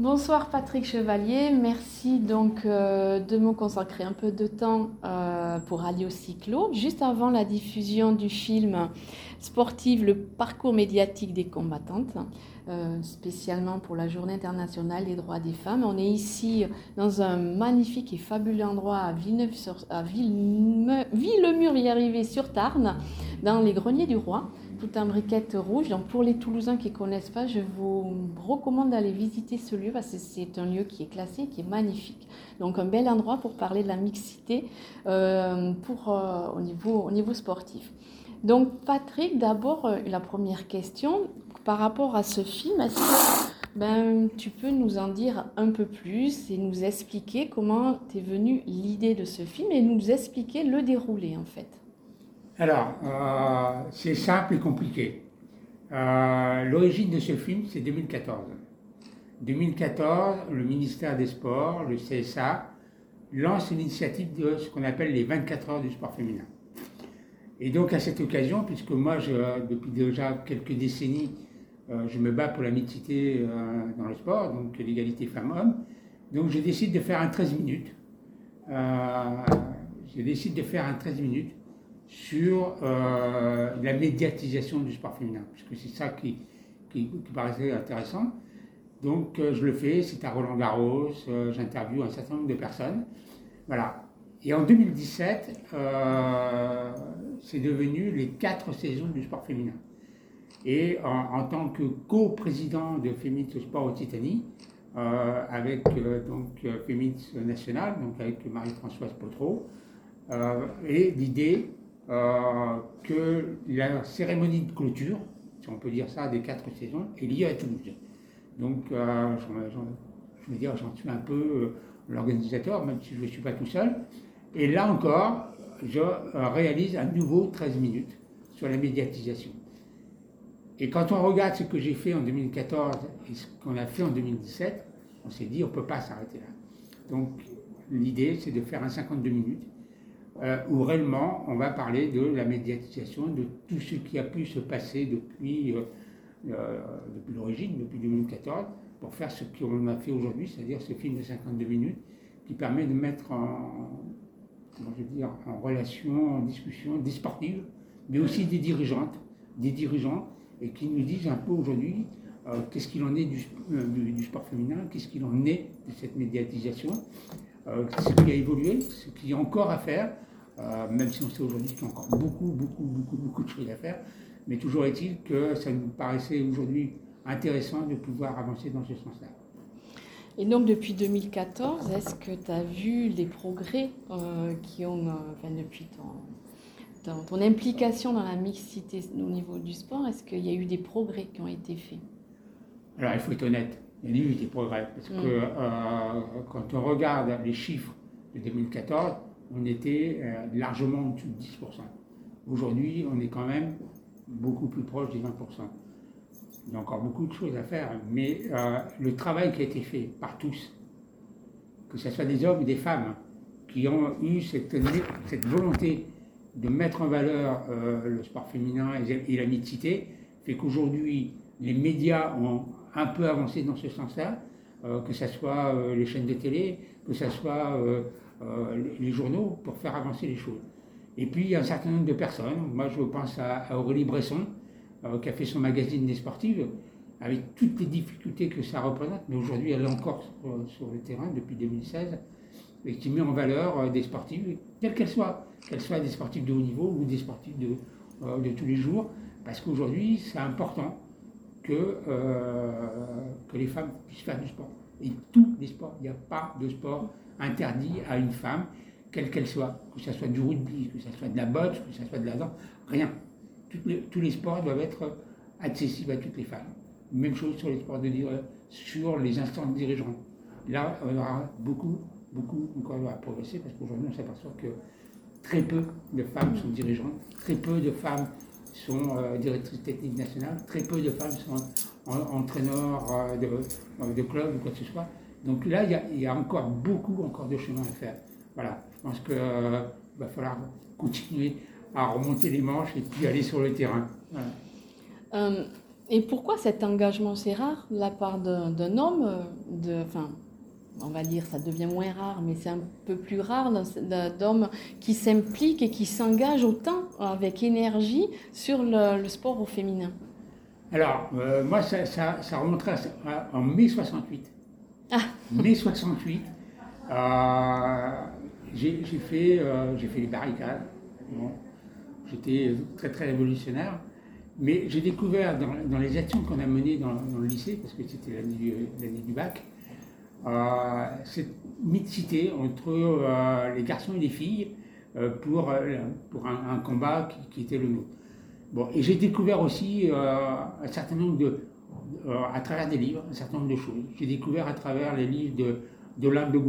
Bonsoir Patrick Chevalier, merci donc euh, de me consacrer un peu de temps euh, pour Radio Cyclo. Juste avant la diffusion du film sportif Le parcours médiatique des combattantes, euh, spécialement pour la Journée internationale des droits des femmes. On est ici dans un magnifique et fabuleux endroit à Villeneuve, à Villemur, y arriver sur Tarn, dans les greniers du roi tout en briquette rouge. Donc pour les Toulousains qui ne connaissent pas, je vous recommande d'aller visiter ce lieu parce que c'est un lieu qui est classé, qui est magnifique. Donc un bel endroit pour parler de la mixité euh, pour, euh, au, niveau, au niveau sportif. Donc Patrick, d'abord euh, la première question par rapport à ce film. Est-ce que ben, tu peux nous en dire un peu plus et nous expliquer comment t'es venue l'idée de ce film et nous expliquer le déroulé en fait? Alors, euh, c'est simple et compliqué. Euh, l'origine de ce film, c'est 2014. 2014, le ministère des Sports, le CSA, lance l'initiative de ce qu'on appelle les 24 heures du sport féminin. Et donc à cette occasion, puisque moi, depuis déjà quelques décennies, euh, je me bats pour la mixité dans le sport, donc l'égalité femmes-hommes, donc je décide de faire un 13 minutes. je décide de faire un 13 minutes sur euh, la médiatisation du sport féminin, puisque c'est ça qui, qui, paraissait intéressant. Donc euh, je le fais, c'est à Roland Garros, euh, j'interviewe un certain nombre de personnes. Voilà. Et en 2017, c'est devenu les quatre saisons du sport féminin. Et en, tant que co-président de Féministe Sport Occitanie, avec donc Féministe National, donc avec Marie-Françoise Potreau, et l'idée euh, que la cérémonie de clôture, si on peut dire ça, des quatre saisons, est liée à Toulouse. Donc, euh, je veux dire, j'en suis un peu euh, l'organisateur, même si je ne suis pas tout seul. Et là encore, je réalise un nouveau 13 minutes sur la médiatisation. Et quand on regarde ce que j'ai fait en 2014 et ce qu'on a fait en 2017, on s'est dit on ne peut pas s'arrêter là. Donc l'idée, c'est de faire un 52 minutes euh, où réellement on va parler de la médiatisation, de tout ce qui a pu se passer depuis, euh, euh, l'origine, depuis 2014, pour faire ce qu'on a fait aujourd'hui, c'est-à-dire ce film de 52 minutes qui permet de mettre en, je dire, en relation, en discussion des sportives, mais aussi des dirigeantes, des dirigeants, et qui nous disent un peu aujourd'hui qu'est-ce qu'il en est du, du sport féminin, qu'est-ce qu'il en est de cette médiatisation, ce qui a évolué, ce qui est encore à faire, euh, même si on sait aujourd'hui qu'il y a encore beaucoup, beaucoup, beaucoup, beaucoup de choses à faire. Mais toujours est-il que ça nous paraissait aujourd'hui intéressant de pouvoir avancer dans ce sens-là. Et donc depuis 2014, est-ce que tu as vu les progrès euh, qui ont, euh, enfin, depuis ton, ton, implication dans la mixité au niveau du sport, est-ce qu'il y a eu des progrès qui ont été faits? Alors il faut être honnête, il y a eu des progrès, parce que mm. quand on regarde les chiffres de 2014, on était euh, largement en dessous de 10%. Aujourd'hui, on est quand même beaucoup plus proche des 20%. Il y a encore beaucoup de choses à faire, mais euh, le travail qui a été fait par tous, que ce soit des hommes ou des femmes, qui ont eu cette, volonté de mettre en valeur euh, le sport féminin et, la mixité, fait qu'aujourd'hui, les médias ont un peu avancé dans ce sens-là, que ce soit les chaînes de télé, que ce soit euh, les journaux pour faire avancer les choses. Et puis, il y a un certain nombre de personnes. Moi, je pense à, Aurélie Bresson, euh, qui a fait son magazine des sportives, avec toutes les difficultés que ça représente, mais aujourd'hui, elle est encore sur, le terrain depuis 2016, et qui met en valeur euh, des sportives, quelles qu'elles soient, qu'elles soient des sportives de haut niveau ou des sportives de, de tous les jours, parce qu'aujourd'hui, c'est important que, que les femmes puissent faire du sport. Et tous les sports, il n'y a pas de sport interdit à une femme, quelle qu'elle soit, que ce soit du rugby, que ce soit de la boxe, que ce soit de la danse, rien. tous les sports doivent être accessibles à toutes les femmes. Même chose sur les sports de sur les instances dirigeantes. Là, on aura beaucoup, beaucoup encore à progresser parce qu'aujourd'hui, on s'aperçoit que très peu de femmes sont dirigeantes, très peu de femmes sont euh, directrices techniques nationales, très peu de femmes sont entraîneurs euh, de, euh, de clubs ou quoi que ce soit. Donc là, il y, a, encore beaucoup encore de chemin à faire. Voilà. Je pense qu'il va falloir continuer à remonter les manches et puis aller sur le terrain. et pourquoi cet engagement? C'est rare de la part d'un homme, de, enfin, on va dire, ça devient moins rare, mais c'est un peu plus rare d'hommes qui s'impliquent et qui s'engagent autant avec énergie sur le, sport au féminin. Alors, euh, moi, ça, ça, remonterait en mai 68. Ah. Mai 68, euh, j'ai fait, euh, fait les barricades. J'étais très très révolutionnaire. Mais j'ai découvert dans, les actions qu'on a menées dans, le lycée, parce que c'était l'année du bac, euh, cette mixité entre euh, les garçons et les filles euh, pour, pour un, combat qui, était le nôtre. Bon, et j'ai découvert aussi un certain nombre de, à travers des livres, un certain nombre de choses. J'ai découvert à travers les livres de, de l'Arbre de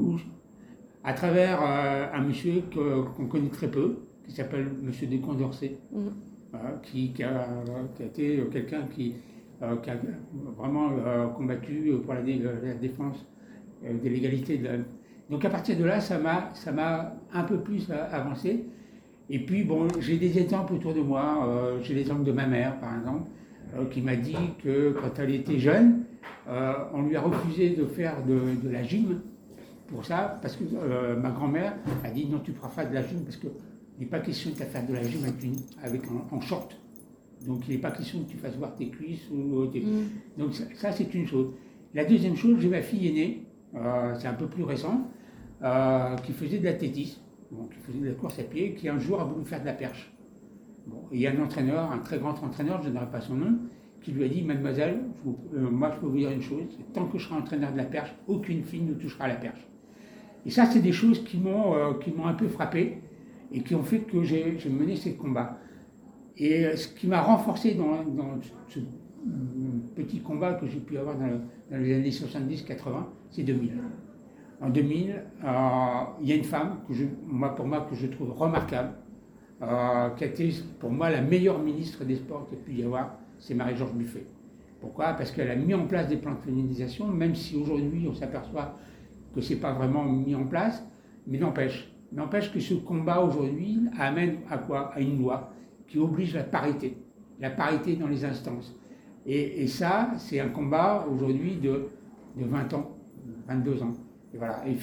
à travers un monsieur qu'on connaît très peu, qui s'appelle Monsieur de Condorcet, mmh. qui, qui, a, qui, a, été quelqu'un qui, qui, a vraiment combattu pour la, la défense euh, de l'égalité. De Donc à partir de là, ça m'a, ça m'a un peu plus avancé. Et puis, bon, j'ai des exemples autour de moi. Euh, j'ai l'exemple de ma mère, par exemple, euh, qui m'a dit que quand elle était jeune, on lui a refusé de faire de, la gym pour ça, parce que ma grand-mère a dit non, tu ne feras pas de la gym parce qu'il n'est pas question de faire de la gym avec, une, avec en, short. Donc il n'est pas question que tu fasses voir tes cuisses. Ou, mm. Donc ça, ça c'est une chose. La deuxième chose, j'ai ma fille aînée euh, c'est un peu plus récent, euh, qui faisait de l'athlétisme, qui faisait de la course à pied, qui un jour a voulu faire de la perche. il y a un entraîneur, un très grand entraîneur, je ne donnerai pas son nom, qui lui a dit Mademoiselle, euh, moi je peux vous dire une chose, tant que je serai entraîneur de la perche, aucune fille ne touchera la perche. Et ça, c'est des choses qui m'ont un peu frappé et qui ont fait que j'ai mené ces combats. Et ce qui m'a renforcé dans, dans, ce petit combat que j'ai pu avoir dans, les années 70-80, c'est 2000. En 2000, euh, il y a une femme, que je, moi, pour moi, que je trouve remarquable, euh, qui a été pour moi la meilleure ministre des Sports qu'il pu y avoir, c'est Marie-Georges Buffet. Pourquoi? Parce qu'elle a mis en place des plans de féminisation, même si aujourd'hui on s'aperçoit que ce n'est pas vraiment mis en place, mais n'empêche. N'empêche que ce combat aujourd'hui amène à quoi? À une loi qui oblige la parité, la parité dans les instances. Et, ça, c'est un combat aujourd'hui de, 20 ans, 22 ans. Et voilà. Et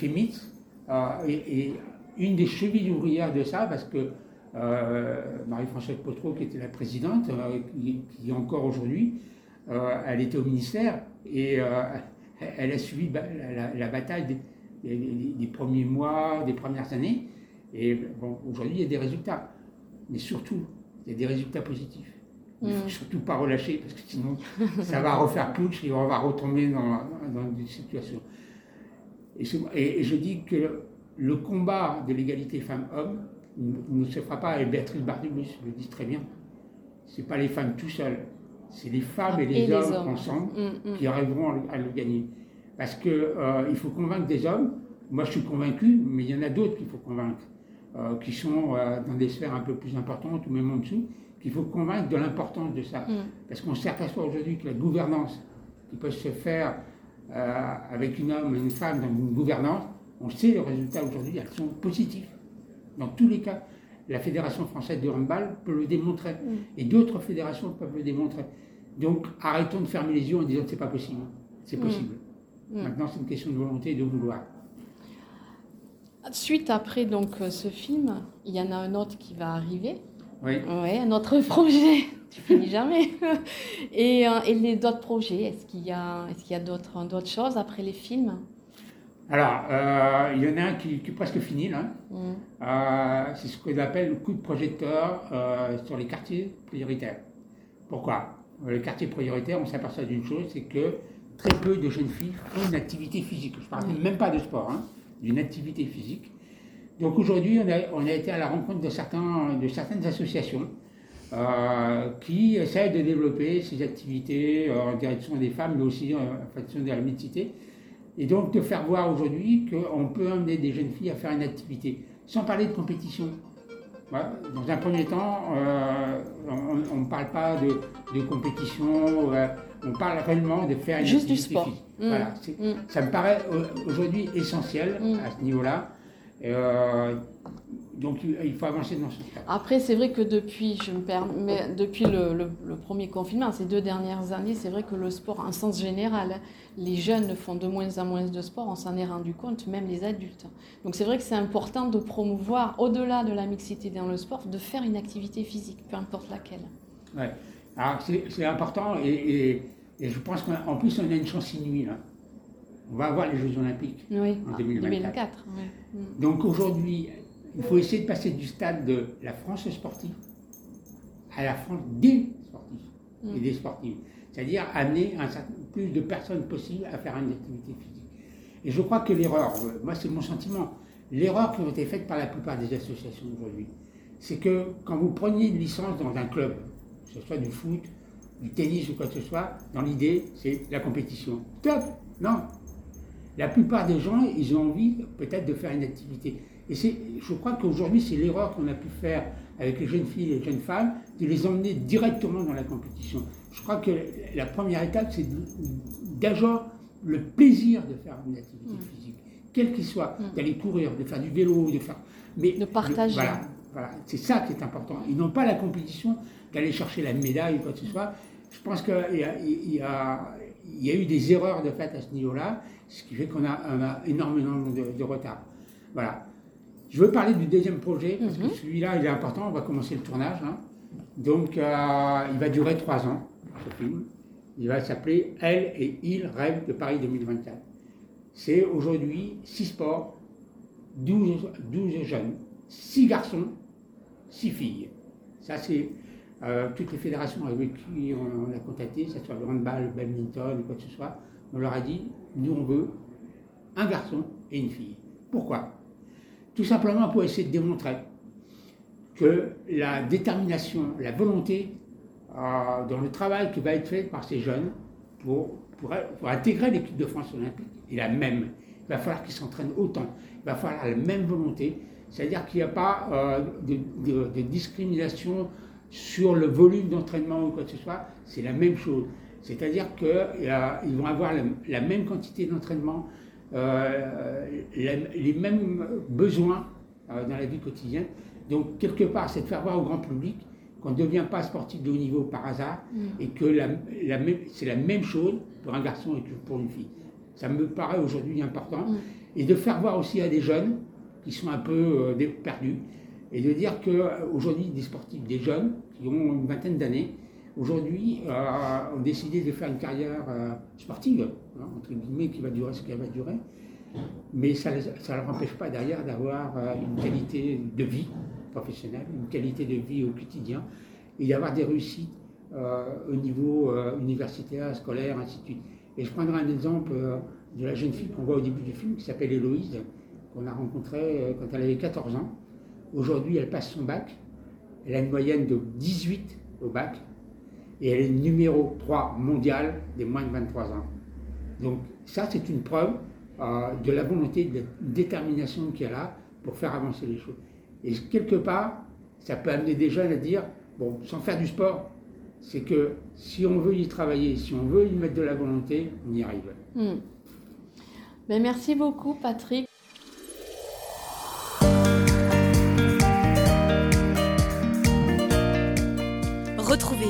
euh, est, une des chevilles ouvrières de ça parce que euh, Marie-Françoise Potreau, qui était la présidente, euh, qui, est encore aujourd'hui, elle était au ministère et elle a suivi la, bataille des, premiers mois, des premières années. Et aujourd'hui, il y a des résultats. Mais surtout, il y a des résultats positifs. Il ne faut mm. surtout pas relâcher parce que sinon ça va refaire putsch et on va retomber dans, dans des situations. Et, je dis que le combat de l'égalité femmes-hommes ne se fera pas, et Béatrice Bardubus le dit très bien, ce n'est pas les femmes tout seules, c'est les femmes et, les, hommes, ensemble mm, mm. qui arriveront à le, gagner. Parce qu'il euh, faut convaincre des hommes, moi je suis convaincu, mais il y en a d'autres qu'il faut convaincre, euh, qui sont euh, dans des sphères un peu plus importantes ou même en dessous, qu'il faut convaincre de l'importance de ça. Mm. Parce qu'on s'aperçoit aujourd'hui que la gouvernance qui peut se faire euh, avec une homme et une femme dans une gouvernance, on sait les résultats aujourd'hui, elles sont positifs. Dans tous les cas, la Fédération française de handball peut le démontrer. Mm. Et d'autres fédérations peuvent le démontrer. Donc arrêtons de fermer les yeux en disant que ce n'est pas possible. C'est mm. possible. Maintenant, c'est une question de volonté et de vouloir. Suite après donc ce film, il y en a un autre qui va arriver, oui. Ouais, notre projet. Tu finis jamais. et, euh, et les d'autres projets, est-ce qu'il y a, est-ce qu'il y a d'autres, d'autres choses après les films? Alors, euh, il y en a un qui, est presque fini là. Mm. Euh, c'est ce qu'on appelle le coup de projecteur sur les quartiers prioritaires. Pourquoi? Les quartiers prioritaires, on s'aperçoit d'une chose, c'est que très peu de jeunes filles font une activité physique. Je ne parle mm. même pas de sport, hein, d'une activité physique. Donc aujourd'hui, on a, on a, été à la rencontre de, certains, de certaines associations euh, qui essaient de développer ces activités euh, en direction des femmes, mais aussi en direction de la mixité. Et donc de faire voir aujourd'hui qu'on peut amener des jeunes filles à faire une activité, sans parler de compétition. Dans un premier temps, euh, on ne parle pas de, de compétition, on parle réellement de faire une Juste activité du sport. Voilà, mmh. ça me paraît aujourd'hui essentiel mmh. à ce niveau-là. Euh, donc il faut avancer dans ce sens. Après, c'est vrai que depuis, je me permets, depuis le, le, premier confinement, ces deux dernières années, c'est vrai que le sport, en sens général, les jeunes font de moins en moins de sport, on s'en est rendu compte, même les adultes. Donc c'est vrai que c'est important de promouvoir, au-delà de la mixité dans le sport, de faire une activité physique, peu importe laquelle. Ouais. Alors c'est important et, et, je pense qu'en plus on a une chance inouïe là. On va avoir les Jeux Olympiques en 2024. Mm. Donc aujourd'hui, il faut essayer de passer du stade de la France sportive à la France des sportifs et mm. des sportives. C'est-à-dire amener un plus de personnes possibles à faire une activité physique. Et je crois que l'erreur, moi c'est mon sentiment, l'erreur qui a été faite par la plupart des associations aujourd'hui, c'est que quand vous preniez une licence dans un club, que ce soit du foot, du tennis ou quoi que ce soit, dans l'idée, c'est la compétition. Top Non la plupart des gens, ils ont envie peut-être de faire une activité. Et je crois qu'aujourd'hui, c'est l'erreur qu'on a pu faire avec les jeunes filles et les jeunes femmes, de les emmener directement dans la compétition. Je crois que la première étape, c'est d'avoir le plaisir de faire une activité mm. physique, quel qu'il soit, mm. d'aller courir, de faire du vélo, de faire... Mais de partager. voilà, voilà. c'est ça qui est important. Ils n'ont pas la compétition d'aller chercher la médaille ou quoi que ce soit. Je pense qu'il y, y, y, a eu des erreurs de fait à ce niveau-là ce qui fait qu'on a, énormément de, retard. Voilà. Je veux parler du deuxième projet, parce que mhm. celui-là, il est important, on va commencer le tournage. Hein. Donc, euh, il va durer trois ans, ce film. Il va s'appeler Elle et il rêvent de Paris 2024. C'est aujourd'hui six sports, 12, 12 jeunes, six garçons, six filles. Ça, c'est euh, toutes les fédérations avec qui on, a contacté, que ce soit le handball, le badminton, quoi que ce soit. On leur a dit, nous on veut un garçon et une fille. Pourquoi? Tout simplement pour essayer de démontrer que la détermination, la volonté euh, dans le travail qui va être fait par ces jeunes pour, intégrer l'équipe de France olympique est la même. Il va falloir qu'ils s'entraînent autant. Il va falloir la même volonté. C'est-à-dire qu'il n'y a pas euh, de, discrimination sur le volume d'entraînement ou quoi que ce soit. C'est la même chose. C'est-à-dire qu'ils vont avoir la, même quantité d'entraînement, euh, les mêmes besoins euh, dans la vie quotidienne. Donc, quelque part, c'est de faire voir au grand public qu'on ne devient pas sportif de haut niveau par hasard mm. et que c'est la même chose pour un garçon et pour une fille. Ça me paraît aujourd'hui important. Mm. Et de faire voir aussi à des jeunes qui sont un peu euh, perdus et de dire qu'aujourd'hui, des sportifs, des jeunes qui ont une vingtaine d'années, aujourd'hui, euh, ont décidé de faire une carrière euh, sportive, hein, entre guillemets, qui va durer ce qu'elle va durer. Mais ça ne leur empêche pas derrière d'avoir euh, une qualité de vie professionnelle, une qualité de vie au quotidien, et d'avoir des réussites au niveau universitaire, scolaire, ainsi de suite. Et je prendrai un exemple de la jeune fille qu'on voit au début du film, qui s'appelle Héloïse, qu'on a rencontrée quand elle avait 14 ans. Aujourd'hui, elle passe son bac. Elle a une moyenne de 18 au bac et elle est numéro 3 mondial des moins de 23 ans. Donc ça, c'est une preuve euh, de la volonté, de la détermination qu'elle a pour faire avancer les choses. Et quelque part, ça peut amener des jeunes à dire, bon, sans faire du sport, c'est que si on veut y travailler, si on veut y mettre de la volonté, on y arrive. Hmm. Mais merci beaucoup, Patrick.